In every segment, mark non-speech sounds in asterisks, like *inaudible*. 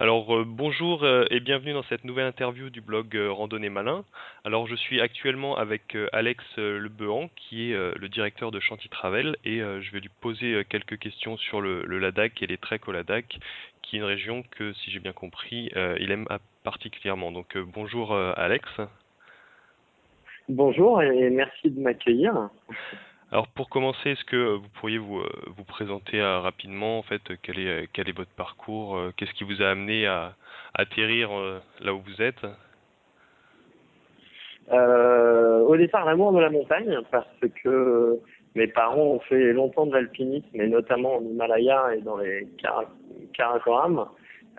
Alors euh, bonjour euh, et bienvenue dans cette nouvelle interview du blog euh, Randonnée Malin. Alors je suis actuellement avec Alex Lebehan qui est le directeur de Chanty Travel et je vais lui poser quelques questions sur le, le Ladakh et les treks au Ladakh qui est une région que si j'ai bien compris il aime particulièrement. Donc bonjour Alex. Bonjour et merci de m'accueillir. Alors pour commencer, est-ce que vous pourriez vous, euh, vous présenter euh, rapidement en fait euh, quel est, euh, quel est votre parcours, euh, qu'est-ce qui vous a amené à atterrir euh, là où vous êtes? Euh, au départ, l'amour de la montagne, parce que mes parents ont fait longtemps de l'alpinisme, et notamment en Himalaya et dans les Kara- Karakoram.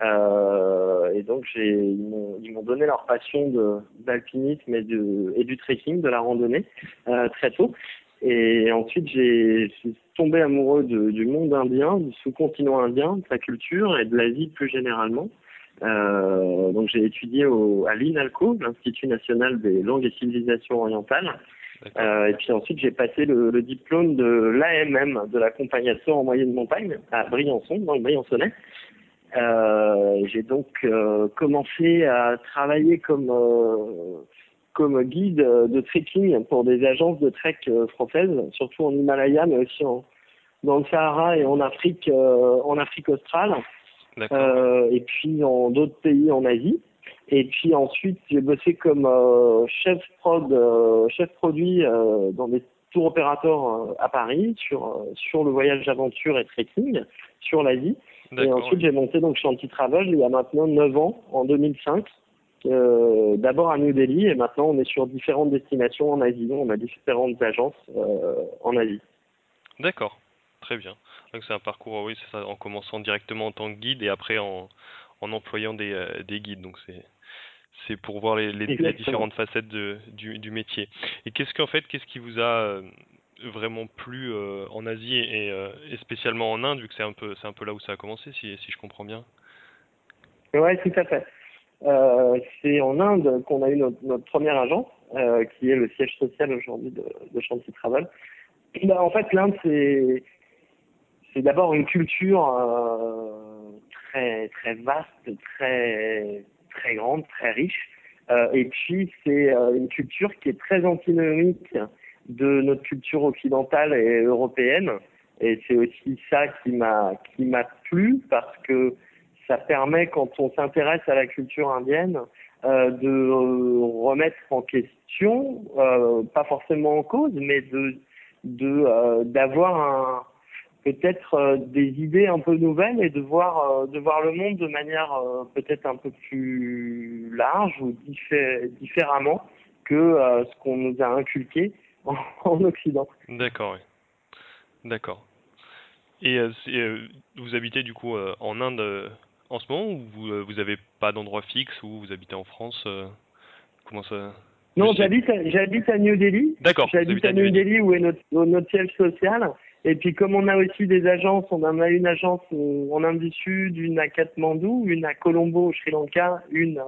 Euh, et donc, j'ai, ils m'ont, ils m'ont donné leur passion d'alpinisme et, de, et du trekking, de la randonnée, euh, très tôt. Et ensuite, j'ai, je suis tombé amoureux de- du monde indien, du sous-continent indien, de sa culture et de l'Asie plus généralement. Euh, donc j'ai étudié au, à l'INALCO, l'Institut national des langues et civilisations orientales. Euh, et puis ensuite j'ai passé le, le diplôme de l'AMM, de l'accompagnateur en moyenne montagne, à Briançon, dans le Briançonnais. Euh, j'ai donc euh, commencé à travailler comme euh, comme guide de trekking pour des agences de trek euh, françaises, surtout en Himalaya, mais aussi en, dans le Sahara et en Afrique, euh, en Afrique australe euh, et puis dans d'autres pays en Asie. Et puis ensuite, j'ai bossé comme euh, chef prod, euh, chef produit euh, dans des tours opérateurs euh, à Paris sur euh, sur le voyage aventure et trekking sur l'Asie. Et ensuite, j'ai monté donc Chanty Travel il y a maintenant 9 ans, en 2005. Euh, D'abord à New Delhi et maintenant on est sur différentes destinations en Asie. On a différentes agences euh, en Asie. D'accord. Très bien. Donc c'est un parcours, oui, ça, en commençant directement en tant que guide et après en, en employant des, euh, des guides. Donc c'est c'est pour voir les, les, les Exactement. différentes facettes de, du, du métier. Et qu'est-ce qu'en fait, qu'est-ce qui vous a vraiment plu en Asie et, et spécialement en Inde, vu que c'est un peu c'est un peu là où ça a commencé, si, si je comprends bien? Ouais, tout à fait. Euh, c'est en Inde qu'on a eu notre, notre première agence, euh, qui est le siège social aujourd'hui de, de Travel. Ben, en fait, l'Inde, c'est d'abord une culture euh, très très vaste, très très grande, très riche. Et puis c'est une culture qui est très antinomique de notre culture occidentale et européenne. Et c'est aussi ça qui m'a qui m'a plu parce que ça permet quand on s'intéresse à la culture indienne euh, de euh, remettre en question, euh, pas forcément en cause, mais de d'avoir peut-être des idées un peu nouvelles et de voir de voir le monde de manière peut-être un peu plus large ou diffé- différemment que ce qu'on nous a inculqué en, *laughs* en Occident. D'accord, oui. D'accord. Et vous habitez du coup en Inde en ce moment ou vous euh, vous avez pas d'endroit fixe ou vous habitez en France euh, Comment ça Non, j'habite à- j'habite à New Delhi. D'accord. J'habite à New New Delhi. Où est notre, où notre siège social. Et puis comme on a aussi des agences, on en a une agence euh, en Inde du Sud, une à Katmandou, une à Colombo au Sri Lanka, une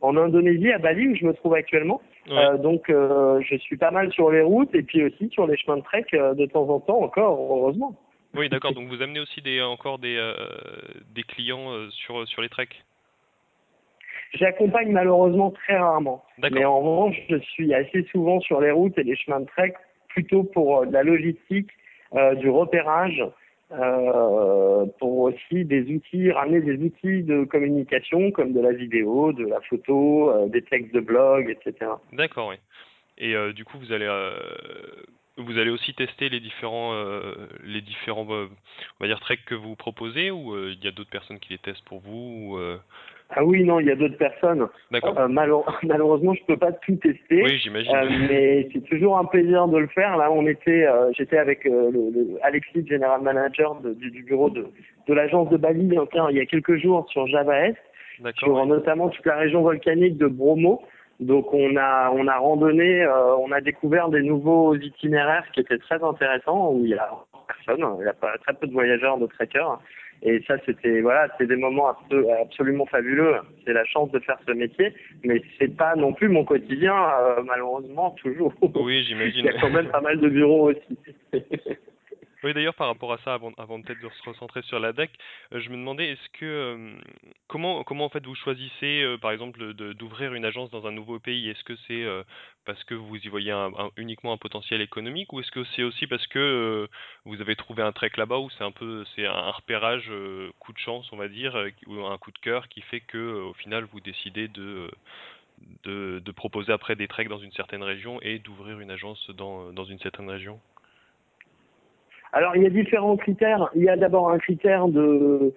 en Indonésie à Bali où je me trouve actuellement. Ouais. Euh, donc euh, je suis pas mal sur les routes et puis aussi sur les chemins de trek de temps en temps encore, heureusement. Oui, *laughs* d'accord. Donc vous amenez aussi des encore des euh, des clients euh, sur sur les treks? J'accompagne malheureusement très rarement. Mais en revanche, je suis assez souvent sur les routes et les chemins de trek plutôt pour euh, de la logistique, euh, du repérage, euh, pour aussi des outils, ramener des outils de communication comme de la vidéo, de la photo, euh, des textes de blog, etc. D'accord, oui. Et euh, du coup, vous allez euh, vous allez aussi tester les différents euh, les différents euh, on va dire treks que vous proposez ou euh, il y a d'autres personnes qui les testent pour vous ou, euh, Ah oui, non, il y a d'autres personnes. D'accord. Euh, malheure- *laughs* malheureusement, je peux pas tout tester. oui, j'imagine. Euh, mais c'est toujours un plaisir de le faire. Là, on était, euh, j'étais avec euh, le, le Alexis, général manager de- du, du bureau de, de l'agence de Bali, il y a quelques jours sur Java Est, sur notamment toute la région volcanique de Bromo. Donc, on a, on a randonné, euh, on a découvert des nouveaux itinéraires qui étaient très intéressants où il y a personne, il y a pas très peu de voyageurs, de trekkers. Et ça, c'était voilà, c'est des moments abso- absolument fabuleux. C'est la chance de faire ce métier, mais c'est pas non plus mon quotidien, euh, malheureusement toujours. Oui, *laughs* Il j'imagine. y a quand même pas mal de bureaux aussi. *laughs* Oui, d'ailleurs, par rapport à ça, avant, avant peut-être de se recentrer sur la DAC, euh, je me demandais, est-ce que euh, comment comment en fait vous choisissez, euh, par exemple, de d'ouvrir une agence dans un nouveau pays? Est-ce que c'est parce que vous y voyez un- un- uniquement un potentiel économique, ou est-ce que c'est aussi parce que vous avez trouvé un trek là-bas, ou c'est un peu c'est un, repérage coup de chance, on va dire, ou un coup de cœur qui fait que au final vous décidez de de, de proposer après des treks dans une certaine région et d'ouvrir une agence dans dans une certaine région? Alors, il y a différents critères. Il y a d'abord un critère de,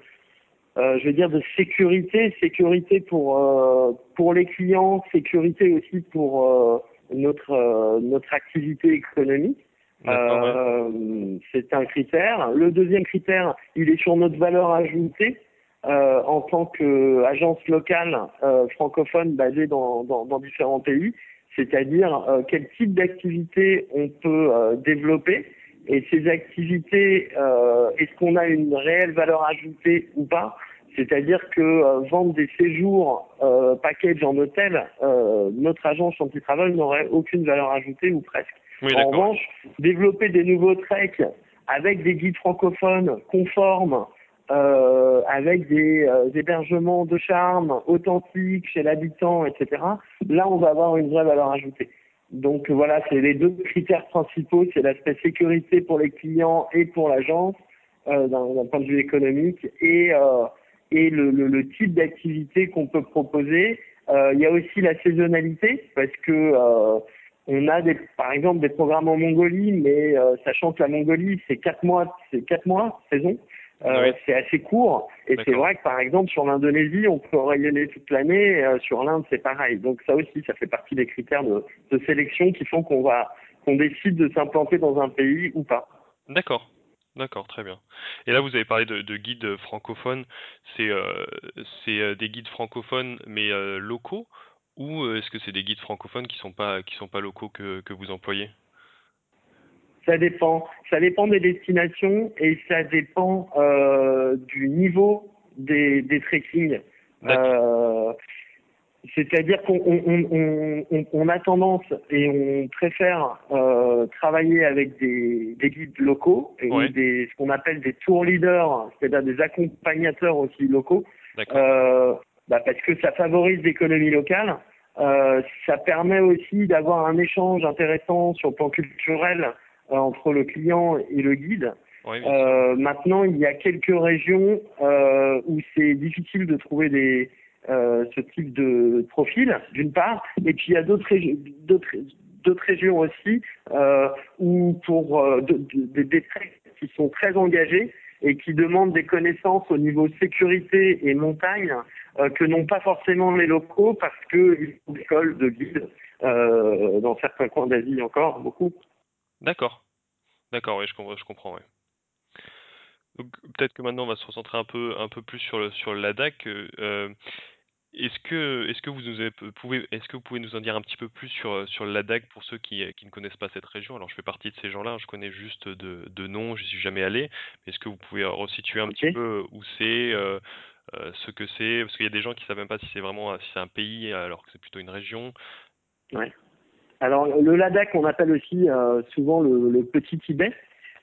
euh, je veux dire, de sécurité, sécurité pour euh, pour les clients, sécurité aussi pour euh, notre euh, notre activité économique. Ouais. Euh, c'est un critère. Le deuxième critère, il est sur notre valeur ajoutée euh, en tant qu'agence locale euh, francophone basée dans, dans, dans différents pays, c'est-à-dire euh, quel type d'activité on peut euh, développer et ces activités, euh, est-ce qu'on a une réelle valeur ajoutée ou pas? C'est-à-dire que euh, vendre des séjours euh, package en hôtel, euh, notre agence Chantier Travel n'aurait aucune valeur ajoutée ou presque. Oui, En revanche, développer des nouveaux treks avec des guides francophones conformes, euh, avec des euh, hébergements de charme authentiques chez l'habitant, etc. Là, on va avoir une vraie valeur ajoutée. Donc voilà, c'est les deux critères principaux, c'est l'aspect sécurité pour les clients et pour l'agence euh, d'un point de vue économique et euh, et le, le, le type d'activité qu'on peut proposer. Euh, il y a aussi la saisonnalité parce que euh, on a des, par exemple des programmes en Mongolie, mais euh, sachant que la Mongolie c'est quatre mois, c'est quatre mois saison, euh, c'est assez court. Et c'est vrai que par exemple sur l'Indonésie, on peut rayonner toute l'année. euh, sur l'Inde, c'est pareil. Donc ça aussi, ça fait partie des critères de, de sélection qui font qu'on va qu'on décide de s'implanter dans un pays ou pas. D'accord. D'accord, très bien. Et là, vous avez parlé de, de guides francophones. C'est euh, c'est euh, des guides francophones, mais locaux, ou est-ce que c'est des guides francophones qui sont pas qui sont pas locaux que, que vous employez? Ça dépend. Ça dépend des destinations et ça dépend euh, du niveau des, des trekking. Euh, C'est-à-dire qu'on on, on, on, on a tendance et on préfère euh, travailler avec des, des guides locaux et Ouais. des ce qu'on appelle des tour leaders, c'est-à-dire des accompagnateurs aussi locaux, euh, bah parce que ça favorise l'économie locale. Euh, ça permet aussi d'avoir un échange intéressant sur le plan culturel entre le client et le guide. Sûr. Euh, maintenant, il y a quelques régions euh, où c'est difficile de trouver des, euh, ce type de profil, d'une part, et puis il y a d'autres régi- d'autres d'autres régions aussi euh, où pour euh, de- de- des treks qui sont très engagés et qui demandent des connaissances au niveau sécurité et montagne euh, que n'ont pas forcément les locaux parce qu'ils ont des écoles de guides euh, dans certains coins d'Asie encore beaucoup. D'accord. D'accord, oui, je comprends, je comprends, ouais. Donc peut-être que maintenant on va se recentrer un peu un peu plus sur le sur le Ladakh. euh, euh, est-ce que est-ce que vous nous avez- pouvez est-ce que vous pouvez nous en dire un petit peu plus sur euh, sur le Ladakh pour ceux qui qui ne connaissent pas cette région? Alors je fais partie de ces gens-là, je connais juste de de nom, je suis jamais allé. Mais est-ce que vous pouvez resituer un petit Ok. peu où c'est, euh, euh, ce que c'est? Parce qu'il y a des gens qui savent même pas si c'est vraiment si c'est un pays alors que c'est plutôt une région. Ouais. Alors le Ladakh, on appelle aussi euh, souvent le, le petit Tibet,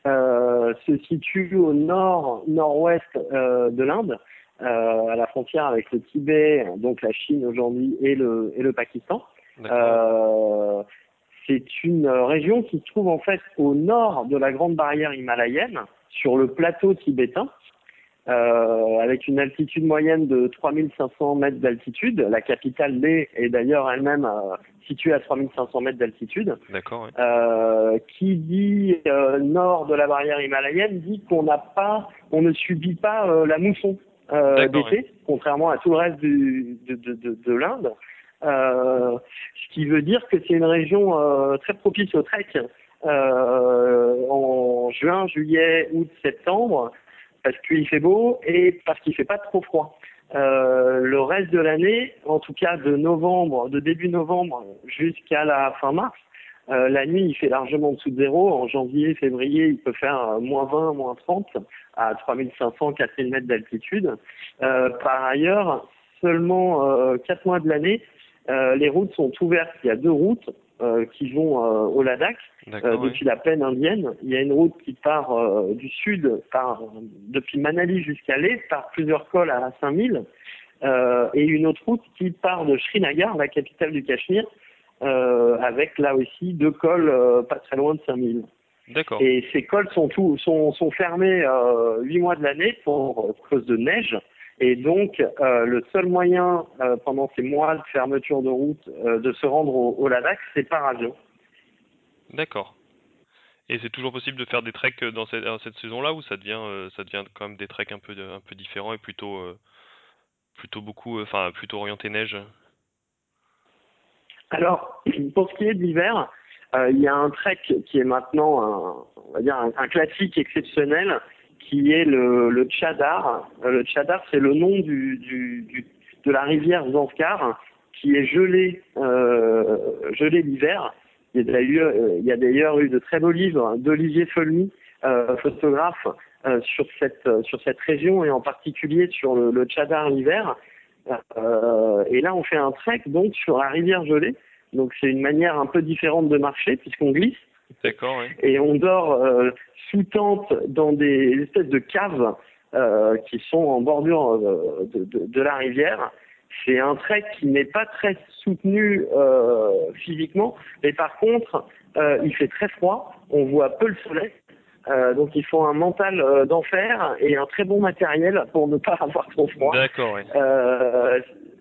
euh, se situe au nord nord-ouest euh, de l'Inde, à la frontière avec le Tibet, donc la Chine aujourd'hui et le et le Pakistan. C'est une région qui se trouve en fait au nord de la grande barrière himalayenne, sur le plateau tibétain, euh, avec une altitude moyenne de 3500 mètres d'altitude. La capitale Leh est d'ailleurs elle-même euh, située à 3500 mètres d'altitude. D'accord, ouais. Euh, qui dit euh, nord de la barrière himalayenne dit qu'on n'a pas, on ne subit pas euh, la mousson euh, d'été, contrairement à tout le reste du, de, de, de, de l'Inde. Euh, ce qui veut dire que c'est une région euh, très propice au trek euh, en juin, juillet, août, septembre, parce qu'il fait beau et parce qu'il fait pas trop froid. Euh, le reste de l'année, en tout cas de novembre, de début novembre jusqu'à la fin mars, euh, la nuit il fait largement en dessous de zéro. En janvier, février, il peut faire euh, moins 20, moins 30 à 3500, 4000 mètres d'altitude. Euh, par ailleurs, seulement euh, 4 mois de l'année, euh, les routes sont ouvertes. Il y a deux routes qui vont au Ladakh depuis la plaine indienne. Il y a une route qui part du sud, par, depuis Manali jusqu'à l'est, par plusieurs cols à 5000, et une autre route qui part de Srinagar, la capitale du Cachemire, avec là aussi deux cols pas très loin de 5000. D'accord. Et ces cols sont, tout, sont, sont fermés huit mois de l'année pour cause de neige. Et donc, euh, le seul moyen euh, pendant ces mois de fermeture de route euh, de se rendre au, au Ladakh, c'est par avion. D'accord. Et c'est toujours possible de faire des treks dans cette, dans cette saison-là ou ça devient, ça devient quand même des treks un peu, un peu différents et plutôt, plutôt beaucoup, enfin plutôt orienté neige? Alors, *clears throat* pour ce qui est de l'hiver, il y a un trek qui est maintenant, un, on va dire, un, un classique exceptionnel qui est le, le Tchadar. Euh, le Tchadar, c'est le nom du, du, du, de la rivière Zanskar qui est gelée, euh, gelée l'hiver. Il y a d'ailleurs eu de très beaux livres d'Olivier Folmy, euh, photographe, euh, sur cette sur cette région et en particulier sur le, le Tchadar l'hiver. Euh, et là, on fait un trek donc sur la rivière gelée. Donc c'est une manière un peu différente de marcher puisqu'on glisse. D'accord. Oui. Et on dort euh, sous tente dans des espèces de caves euh, qui sont en bordure euh, de, de, de, la rivière. C'est un trek qui n'est pas très soutenu physiquement, mais par contre, il fait très froid, on voit peu le soleil. Euh, donc il faut un mental d'enfer et un très bon matériel pour ne pas *laughs* avoir trop froid. D'accord. Oui.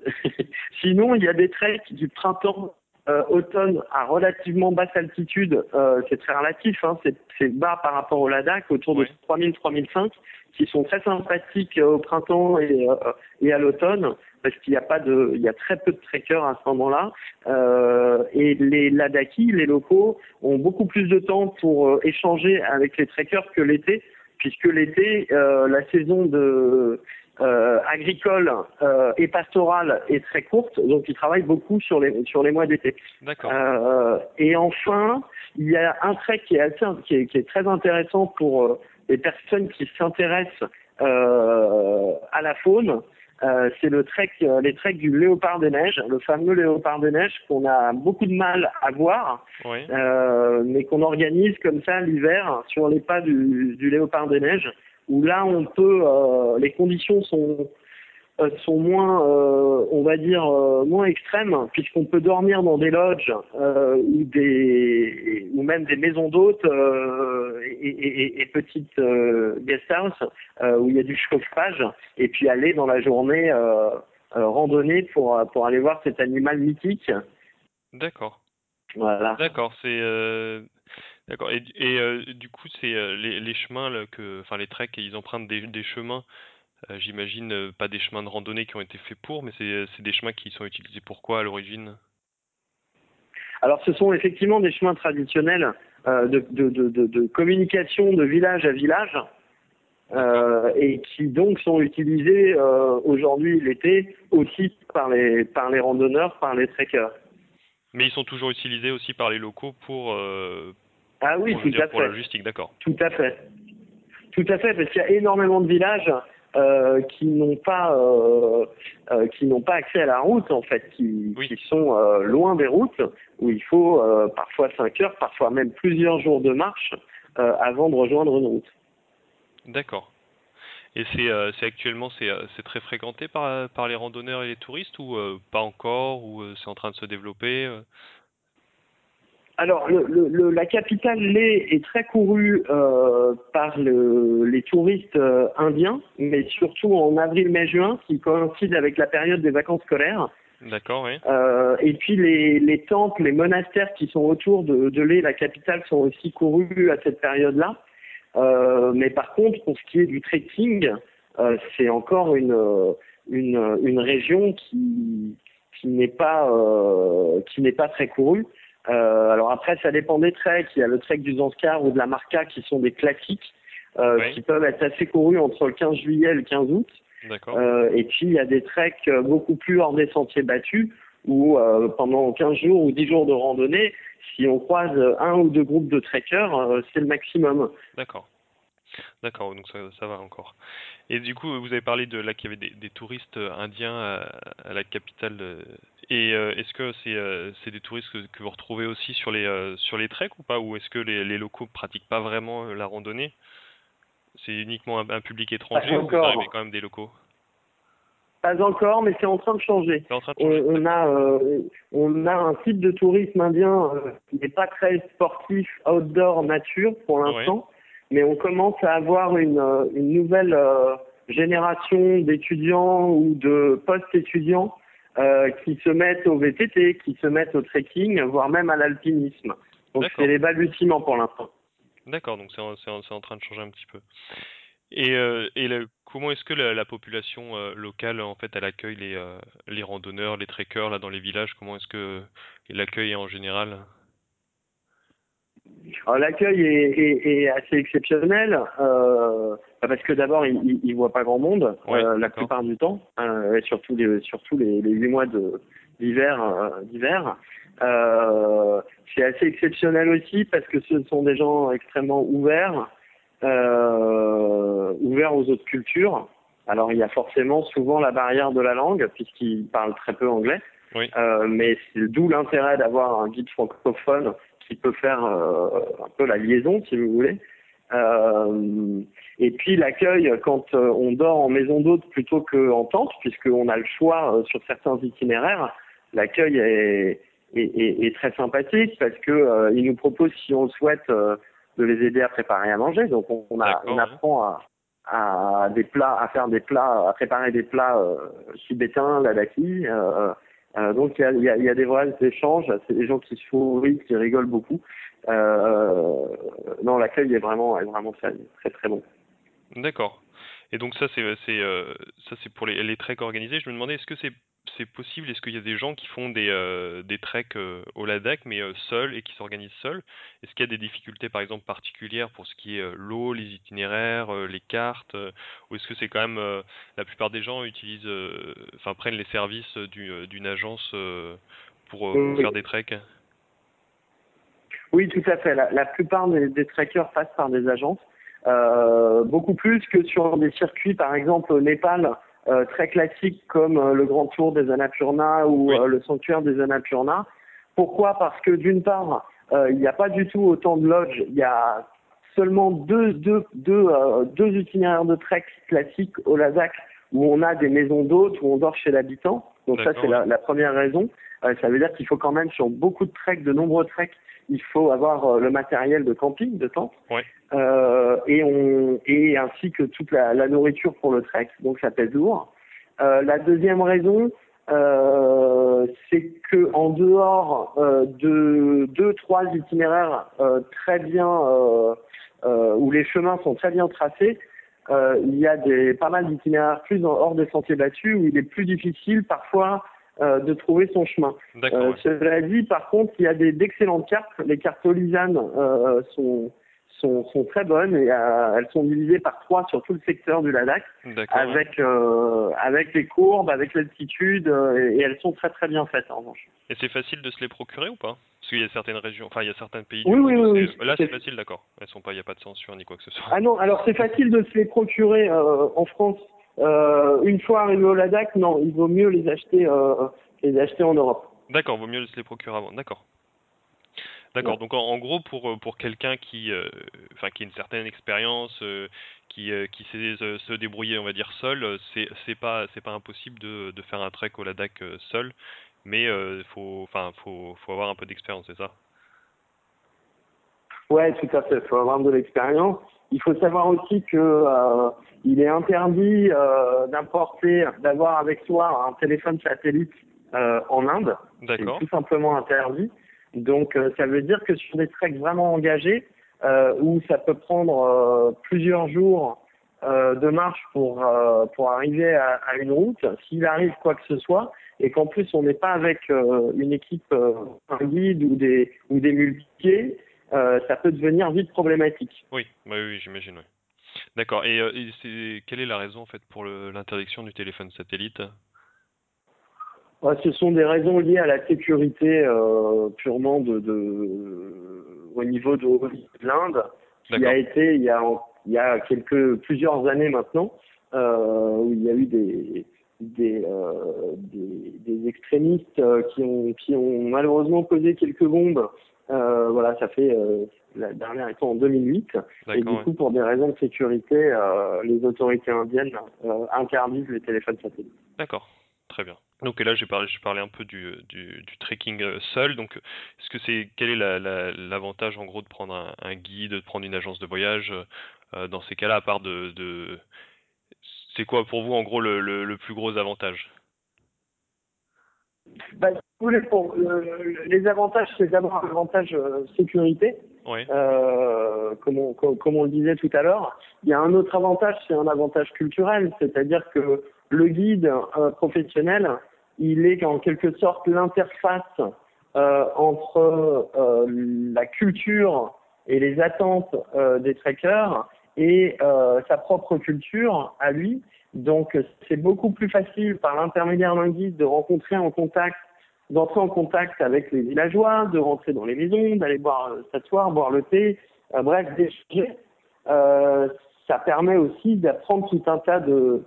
*laughs* sinon, il y a des treks du printemps euh, automne à relativement basse altitude, euh, c'est très relatif, hein, c'est bas par rapport au Ladakh, autour Oui. de 3000-3005, qui sont très sympathiques au printemps et, euh, et à l'automne, parce qu'il n'y a pas de, il y a très peu de trekkers à ce moment-là. Euh, et les Ladakis, les locaux, ont beaucoup plus de temps pour euh, échanger avec les trekkers que l'été, puisque l'été, euh, la saison de euh, agricole euh, et pastorale est très courte, donc ils travaillent beaucoup sur les sur les mois d'été. D'accord. Euh, et enfin, il y a un trait qui est assez qui est, qui est très intéressant pour euh, les personnes qui s'intéressent euh, à la faune. Euh, c'est le trek, les treks du léopard des neiges, le fameux léopard des neiges qu'on a beaucoup de mal à voir, Oui. euh, mais qu'on organise comme ça l'hiver sur les pas du, du léopard des neiges où là on peut, euh, les conditions sont euh, sont moins, euh, on va dire, euh, moins extrêmes, puisqu'on peut dormir dans des lodges ou des ou même des maisons d'hôtes et, et, et, petites guest house où il y a du chauffage, et puis aller dans la journée randonner pour pour aller voir cet animal mythique. D'accord. Voilà. D'accord, c'est D'accord. Et, et euh, du coup, c'est euh, les, les, chemins là, que, enfin les treks, ils empruntent des, des chemins. Euh, J'imagine pas des chemins de randonnée qui ont été faits pour, mais c'est des chemins qui sont utilisés pour quoi à l'origine? Alors, ce sont effectivement des chemins traditionnels de, de, de, de, communication de village à village. et qui donc sont utilisés aujourd'hui l'été aussi par les par les randonneurs, par les trekkers. Mais ils sont toujours utilisés aussi par les locaux pour, ah oui, pour, tout à pour fait. la logistique, d'accord. Tout à fait. Tout à fait, parce qu'il y a énormément de villages euh, qui n'ont pas euh, euh, qui n'ont pas accès à la route en fait, qui, oui. qui sont loin des routes où il faut parfois 5 heures, parfois même plusieurs jours de marche avant de rejoindre une route. D'accord. Et c'est actuellement c'est très fréquenté par par les randonneurs et les touristes ou pas encore ou c'est en train de se développer alors, le, le, la capitale l'est est très courue euh, par le, les touristes euh, indiens, mais surtout en avril, mai, juin, qui coïncide avec la période des vacances scolaires. D'accord, oui. Euh, et puis les, les, temples, les monastères qui sont autour de, de l'est, la capitale, sont aussi courus à cette période-là. Euh, mais par contre, pour ce qui est du trekking, euh, c'est encore une, une, une région qui, qui n'est pas, qui n'est pas très courue. Euh, alors après, ça dépend des treks. Il y a le trek du Zanskar ou de la Marca qui sont des classiques, euh, oui. qui peuvent être assez courus entre le 15 juillet et le 15 août. Euh, et puis il y a des treks beaucoup plus hors des sentiers battus où euh, pendant 15 jours ou 10 jours de randonnée, si on croise un ou deux groupes de trekkers, euh, c'est le maximum. D'accord. D'accord, donc ça, ça, va encore. Et du coup, vous avez parlé de là qu'il y avait des, des touristes indiens à, à, la capitale Et est-ce que c'est c'est des touristes que, que, vous retrouvez aussi sur les sur les treks ou pas? Ou est-ce que les, les locaux pratiquent pas vraiment la randonnée? C'est uniquement un, public étranger ou vous arrivez quand même des locaux? Pas encore, mais c'est en train de changer. On, a, euh, on a un type de tourisme indien euh, qui n'est pas très sportif, outdoor, nature pour l'instant, mais on commence à avoir une, euh, une nouvelle génération d'étudiants ou de post-étudiants qui se mettent au VTT, qui se mettent au trekking, voire même à l'alpinisme. Donc c'est les balbutiements pour l'instant. D'accord, donc c'est en, en, train de changer un petit peu. Et, euh, et le, comment est-ce que la, la population euh, locale en fait elle accueille les, euh, les randonneurs, les trekkers là dans les villages? Comment est-ce que l'accueil est en général? L'accueil est, est, est, assez exceptionnel euh, parce que d'abord il, il, voit pas grand monde la plupart du temps, et surtout les surtout les huit mois de d'hiver d'hiver. c'est assez exceptionnel aussi parce que ce sont des gens extrêmement ouverts euh, ouvert aux autres cultures. Alors il y a forcément souvent la barrière de la langue puisqu'ils parlent très peu anglais. Oui. Euh, mais c'est d'où l'intérêt d'avoir un guide francophone qui peut faire euh, un peu la liaison, si vous voulez. Euh, et puis l'accueil quand euh, on dort en maison d'hôte plutôt qu'en tente, puisqu'on a le choix euh, sur certains itinéraires, l'accueil est, est, est, est, très sympathique parce que il nous propose, si on le souhaite, de les aider à préparer à manger. Donc on, on, a, on apprend à, à, des plats, à faire des plats, à préparer des plats tibétains, ladaki. Euh, euh, donc il y a, des vrais échanges, c'est des gens qui se rire, qui rigolent beaucoup. Euh, non, l'accueil est vraiment, est vraiment très, très bon. D'accord. Et donc ça c'est c'est euh, ça c'est pour les, les treks organisés. Je me demandais est-ce que c'est c'est possible? Est-ce qu'il y a des gens qui font des, euh, des treks euh, au Ladakh, mais euh, seuls et qui s'organisent seuls? Est-ce qu'il y a des difficultés, par exemple, particulières pour ce qui est l'eau, les itinéraires, les cartes Ou est-ce que c'est quand même la plupart des gens utilisent, enfin prennent les services d'une agence pour, faire des treks? Oui, tout à fait. La, la plupart des, des, trekkers passent par des agences. beaucoup plus que sur des circuits, par exemple au Népal, très classiques comme euh, le Grand Tour des Annapurna ou euh, le Sanctuaire des Annapurna. Pourquoi? Parce que d'une part, il n'y a pas du tout autant de lodges, il y a seulement deux, deux, deux, deux itinéraires de trek classiques au Ladakh où on a des maisons d'hôtes, où on dort chez l'habitant. Donc ça, c'est la, la, première raison. Euh, ça veut dire qu'il faut quand même, sur beaucoup de treks, de nombreux treks, il faut avoir euh, le matériel de camping, de tente, ouais. euh, et, on, et ainsi que toute la, la, nourriture pour le trek. Donc ça pèse lourd. Euh, la deuxième raison, euh, c'est que en dehors euh, de deux, trois itinéraires très bien, où les chemins sont très bien tracés, il y a des, pas mal d'itinéraires plus en, hors des sentiers battus où il est plus difficile parfois euh, de trouver son chemin. Euh, cela dit, par contre, il y a d'excellentes cartes. Les cartes Olisan euh, sont, sont, sont, très bonnes et euh, elles sont divisées par trois sur tout le secteur du Ladakh, avec, euh, avec les courbes, avec l'altitude, euh, et, elles sont très très bien faites en revanche. Et c'est facile de se les procurer ou pas? Parce qu'il y a certaines régions, enfin il y a certains pays. Oui, oui, oui, oui, Là c'est facile, d'accord. Elles sont pas, il n'y a pas de censure ni quoi que ce soit. Ah non, alors c'est facile de se les procurer en France euh, une fois arrivé au Ladakh, non, il vaut mieux les acheter, euh, les acheter en Europe. D'accord, vaut mieux se les procurer avant. D'accord. D'accord. Ouais. Donc en, en, gros, pour pour quelqu'un qui, euh, enfin qui a une certaine expérience, euh, qui euh, qui sait se débrouiller, on va dire seul, c'est c'est pas c'est pas impossible de de faire un trek au Ladakh seul, mais faut enfin faut faut avoir un peu d'expérience, c'est ça? Ouais, tout à fait. Il faut avoir de l'expérience. Il faut savoir aussi que euh, il est interdit euh, d'importer, d'avoir avec soi un téléphone satellite euh, en Inde. C'est tout simplement interdit. Donc euh, ça veut dire que sur des treks vraiment engagés, euh, où ça peut prendre euh, plusieurs jours de marche pour pour arriver à, à une route, s'il arrive quoi que ce soit, et qu'en plus on n'est pas avec une équipe, un guide ou des ou des euh, ça peut devenir vite problématique. Oui, oui, oui j'imagine. Oui. D'accord. Et, euh, et quelle est la raison en fait pour l'interdiction du téléphone satellite? Ouais, Ce sont des raisons liées à la sécurité euh, purement de, de, au niveau de, de l'Inde, qui a été il y a, il y a quelques plusieurs années maintenant, euh, où il y a eu des des, euh, des, des des extrémistes qui ont qui ont malheureusement posé quelques bombes. Voilà, ça fait la dernière étant en 2008. Et du coup, pour des raisons de sécurité, les autorités indiennes interdisent les téléphones satellites. D'accord, très bien. Donc là, j'ai parlé, j'ai parlé un peu du, du, du trekking seul. Donc, est-ce que c'est quel est l'avantage la, en gros de prendre un, un, guide, de prendre une agence de voyage dans ces cas-là, à part de, de c'est quoi pour vous en gros le, le, le plus gros avantage? Bah, voulez, pour les avantages, c'est d'abord l'avantage euh, sécurité. Oui. Euh, comme, on, comme, comme, on, le disait tout à l'heure. Il y a un autre avantage, c'est un avantage culturel, c'est-à-dire que le guide euh, professionnel, il est en quelque sorte l'interface euh, entre euh, la culture et les attentes des trekkers et sa propre culture à lui. Donc c'est beaucoup plus facile par l'intermédiaire d'un guide de rencontrer en contact, d'entrer en contact avec les villageois, de rentrer dans les maisons, d'aller boire, euh, s'asseoir, boire le thé, euh, bref, d'échanger. Euh, ça permet aussi d'apprendre tout un tas de,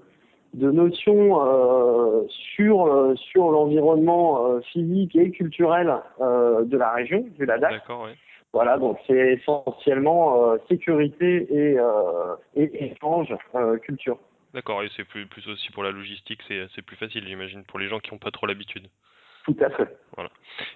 de notions euh, sur sur l'environnement physique et culturel de la région du Ladakh. D'accord, ouais. Voilà, donc c'est essentiellement sécurité et, et échange culture. D'accord, et c'est plus, plus aussi pour la logistique, c'est plus facile, j'imagine, pour les gens qui n'ont pas trop l'habitude. Tout à fait. Voilà.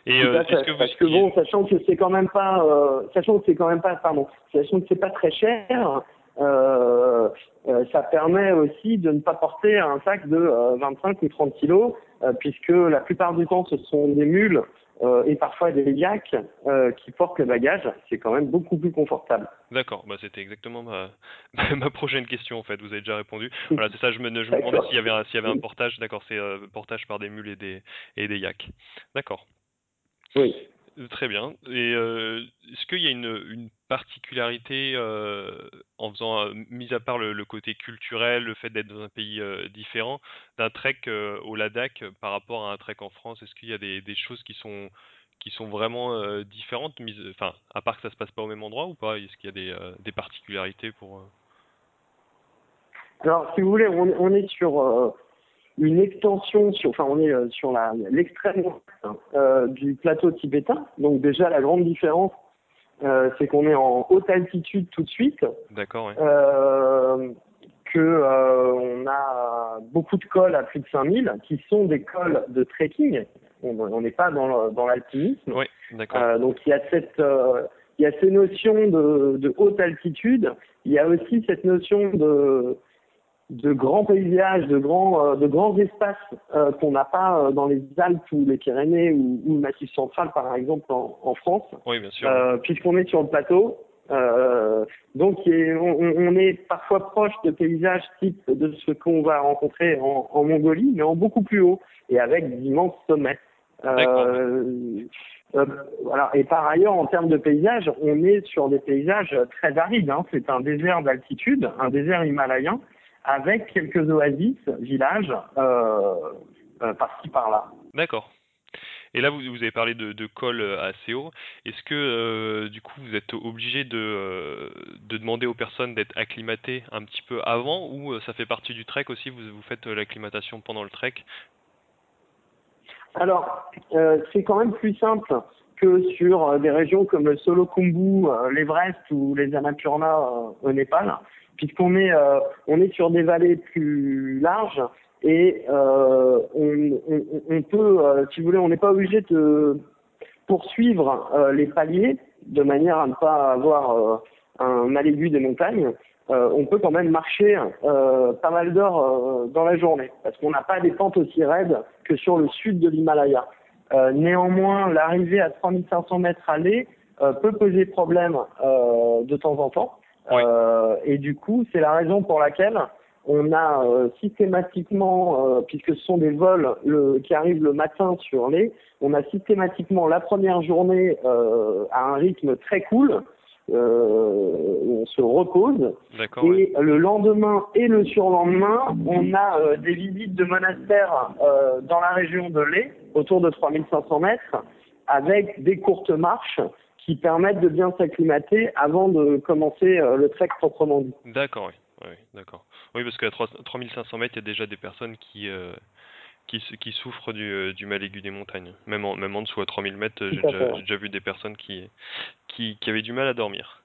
Et euh, que vous parce que bon, sachant que c'est quand même pas, euh, sachant que c'est quand même pas, pardon, sachant que c'est pas très cher, euh, euh, ça permet aussi de ne pas porter un sac de 25 ou 30 kilos, puisque la plupart du temps ce sont des mules euh, et parfois des yaks euh, qui portent le bagage, c'est quand même beaucoup plus confortable. D'accord, bah c'était exactement ma, *laughs* ma prochaine question en fait, vous avez déjà répondu. *laughs* Voilà, c'est ça, je me, je me demandais s'il y avait un, s'il y avait un portage, d'accord, c'est euh, portage par des mules et des, et des yaks. D'accord. Oui. Très bien. Et euh, est-ce qu'il y a une, une particularité en faisant, mis à part le, côté culturel, le fait d'être dans un pays différent, d'un trek au Ladakh par rapport à un trek en France? Est-ce qu'il y a des, choses qui sont vraiment différentes, enfin, à part que ça se passe pas au même endroit ou pas? Est-ce qu'il y a des, particularités pour Alors, si vous voulez, on, est sur une extension sur, enfin on est sur l'extrême ouest euh, du plateau tibétain. Donc déjà la grande différence, euh, c'est qu'on est en haute altitude tout de suite. D'accord. Ouais. Euh, que euh, on a beaucoup de cols à plus de 5000 qui sont des cols de trekking. On n'est pas dans dans l'alpinisme. Oui, d'accord. donc il y a cette il y a ces notions de, de haute altitude. Il y a aussi cette notion de de grands paysages, de grands, euh, de grands espaces euh, qu'on n'a pas euh, dans les Alpes ou les Pyrénées ou, ou, le Massif central, par exemple, en, en France. Oui, bien sûr. Puisqu'on est sur le plateau. Donc, on, on, est parfois proche de paysages type de ce qu'on va rencontrer en, en, Mongolie, mais en beaucoup plus haut et avec d'immenses sommets. voilà. Et par ailleurs, en termes de paysages, on est sur des paysages très arides. Hein. C'est un désert d'altitude, un désert himalayen avec quelques oasis, villages, euh, euh, par-ci par-là. D'accord. Et là, vous, vous avez parlé de, de col assez haut. Est-ce que, euh, du coup, vous êtes obligé de, euh, de demander aux personnes d'être acclimatées un petit peu avant ou euh, ça fait partie du trek aussi Vous, vous faites l'acclimatation pendant le trek? Alors, euh, c'est quand même plus simple que sur des régions comme le Solo-Khumbu, l'Everest ou les Annapurna au Népal puisqu'on est euh, on est sur des vallées plus larges et euh, on, on, peut, euh, si vous voulez, on n'est pas obligé de poursuivre euh, les paliers de manière à ne pas avoir un mal aigu des montagnes. On peut quand même marcher pas mal d'heures dans la journée parce qu'on n'a pas des pentes aussi raides que sur le sud de l'Himalaya. néanmoins, l'arrivée à 3500 mètres allée peut poser problème de temps en temps. Oui. Euh, et du coup, c'est la raison pour laquelle on a euh, systématiquement, euh, puisque ce sont des vols le, qui arrivent le matin sur les, on a systématiquement la première journée euh, à un rythme très cool, on se repose, et ouais. le lendemain et le surlendemain, on a des visites de monastères dans la région de Lé, autour de 3500 mètres, avec des courtes marches qui permettent de bien s'acclimater avant de commencer euh, le trek proprement dit. D'accord, oui. Oui, d'accord. Oui, parce qu'à 3500 mètres, il y a déjà des personnes qui, euh, qui, qui souffrent du, du mal aigu des montagnes. Même en, même en dessous à 3000 mètres, j'ai déjà, déjà, vu des personnes qui, qui, qui avaient du mal à dormir.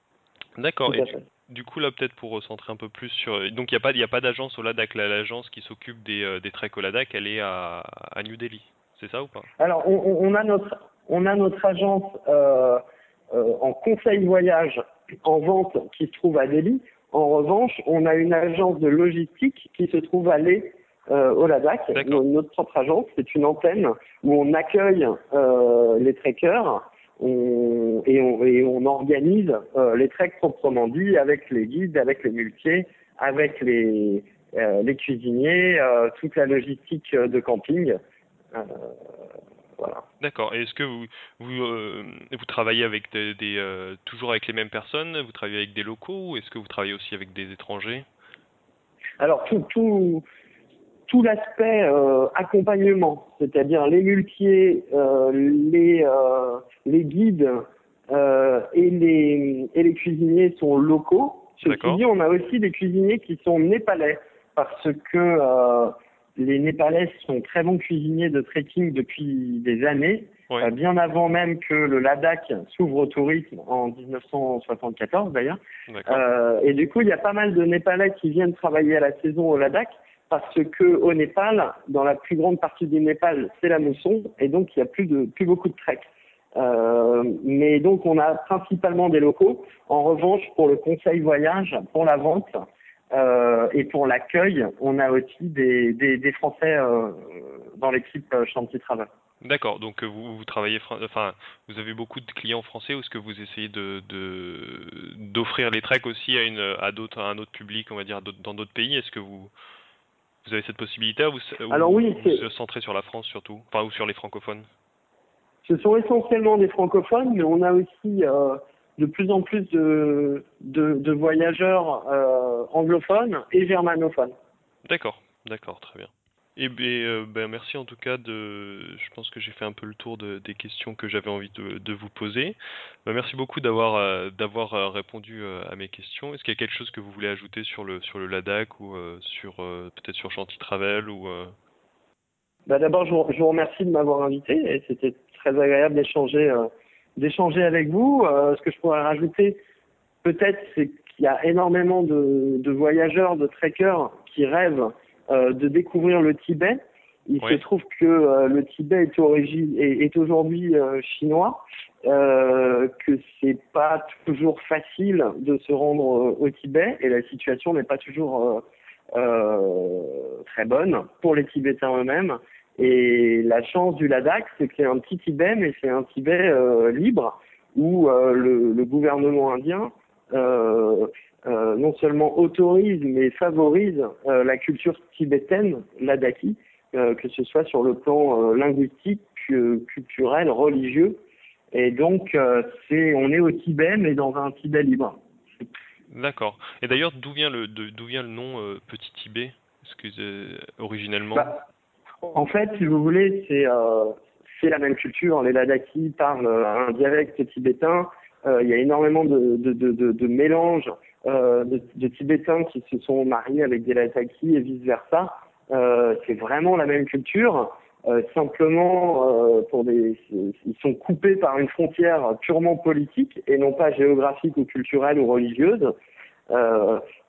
D'accord. Et du coup, là, peut-être pour recentrer un peu plus sur. Donc, il n'y a pas, y a pas d'agence au Ladakh. L'agence qui s'occupe des, des treks au Ladakh, elle est à, à New Delhi. C'est ça ou pas? Alors, on, on, a notre, on a notre agence euh, euh, en conseil voyage en vente qui se trouve à Delhi. En revanche, on a une agence de logistique qui se trouve à Lé, euh, au Ladakh, notre propre agence. C'est une antenne où on accueille euh, les trekkers on, et, on, et on organise euh, les treks proprement dit avec les guides, avec les muletiers, avec les, euh, les cuisiniers, euh, toute la logistique de camping. Voilà. D'accord. Et est-ce que vous vous, euh, vous travaillez avec des, des euh, toujours avec les mêmes personnes? Vous travaillez avec des locaux ou est-ce que vous travaillez aussi avec des étrangers? Alors tout tout tout l'aspect euh, accompagnement, c'est-à-dire les muletiers, les les guides et les et les cuisiniers sont locaux. Ceci dit, on a aussi des cuisiniers qui sont népalais parce que les Népalais sont très bons cuisiniers de trekking depuis des années, ouais. euh, bien avant même que le Ladakh s'ouvre au tourisme en 1974 d'ailleurs. Euh, et du coup, il y a pas mal de Népalais qui viennent travailler à la saison au Ladakh parce que au Népal, dans la plus grande partie du Népal, c'est la mousson et donc il y a plus de plus beaucoup de trek. Euh, mais donc on a principalement des locaux. En revanche, pour le conseil voyage, pour la vente, et pour l'accueil, on a aussi des, des, des Français euh, dans l'équipe euh, Chantier Travel. D'accord. Donc vous, vous travaillez, enfin, vous avez beaucoup de clients français ou est-ce que vous essayez de d'offrir les treks aussi à une à d'autres à un autre public, on va dire dans d'autres pays? Est-ce que vous vous avez cette possibilité ou Alors oui, vous vous centrez sur la France surtout, enfin ou sur les francophones? Ce sont essentiellement des francophones, mais on a aussi euh, de plus en plus de, de, de voyageurs euh, anglophones et germanophones. D'accord, d'accord, très bien. Et, et euh, ben, merci en tout cas de. Je pense que j'ai fait un peu le tour de, des questions que j'avais envie de, de, vous poser. Ben, merci beaucoup d'avoir euh, d'avoir répondu euh, à mes questions. Est-ce qu'il y a quelque chose que vous voulez ajouter sur le sur le Ladakh ou sur peut-être sur Chanty Travel ou D'abord, je, je, vous remercie de m'avoir invité et c'était très agréable d'échanger d'échanger avec vous. Euh, ce que je pourrais rajouter, peut-être, c'est qu'il y a énormément de, de, voyageurs, de trekkers qui rêvent euh, de découvrir le Tibet. Il oui. se trouve que euh, le Tibet est, est, est aujourd'hui chinois, que c'est pas toujours facile de se rendre au Tibet et la situation n'est pas toujours très bonne pour les Tibétains eux-mêmes. Et la chance du Ladakh, c'est que c'est un petit Tibet, mais c'est un Tibet euh, libre où euh, le, le, gouvernement indien euh, non seulement autorise mais favorise la culture tibétaine, ladakhi, que ce soit sur le plan linguistique, culturel, religieux. Et donc, c'est, on est au Tibet, mais dans un Tibet libre. D'accord. Et d'ailleurs, d'où vient le d'où vient le nom Petit Tibet? Que originellement? Bah, en fait, si vous voulez, c'est euh, c'est la même culture. Les Ladakis parlent un dialecte tibétain. Euh, il y a énormément de, de, de, de, de mélanges euh, de, de, Tibétains qui se sont mariés avec des Ladakis et vice versa. Euh, c'est vraiment la même culture. Euh, simplement, euh, pour des, ils sont coupés par une frontière purement politique et non pas géographique ou culturelle ou religieuse.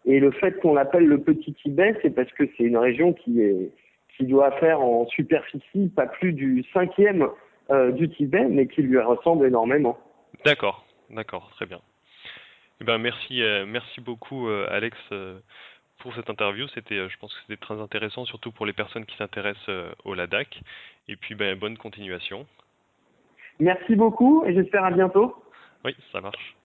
et le fait qu'on l'appelle le Petit Tibet, c'est parce que c'est une région qui est qui doit faire en superficie pas plus du cinquième euh, du Tibet, mais qui lui ressemble énormément. D'accord, d'accord, très bien. Eh ben merci, euh, merci beaucoup euh, Alex pour cette interview. C'était, je pense que c'était très intéressant, surtout pour les personnes qui s'intéressent au Ladakh. Et puis ben, bonne continuation. Merci beaucoup et j'espère à bientôt. Oui, ça marche.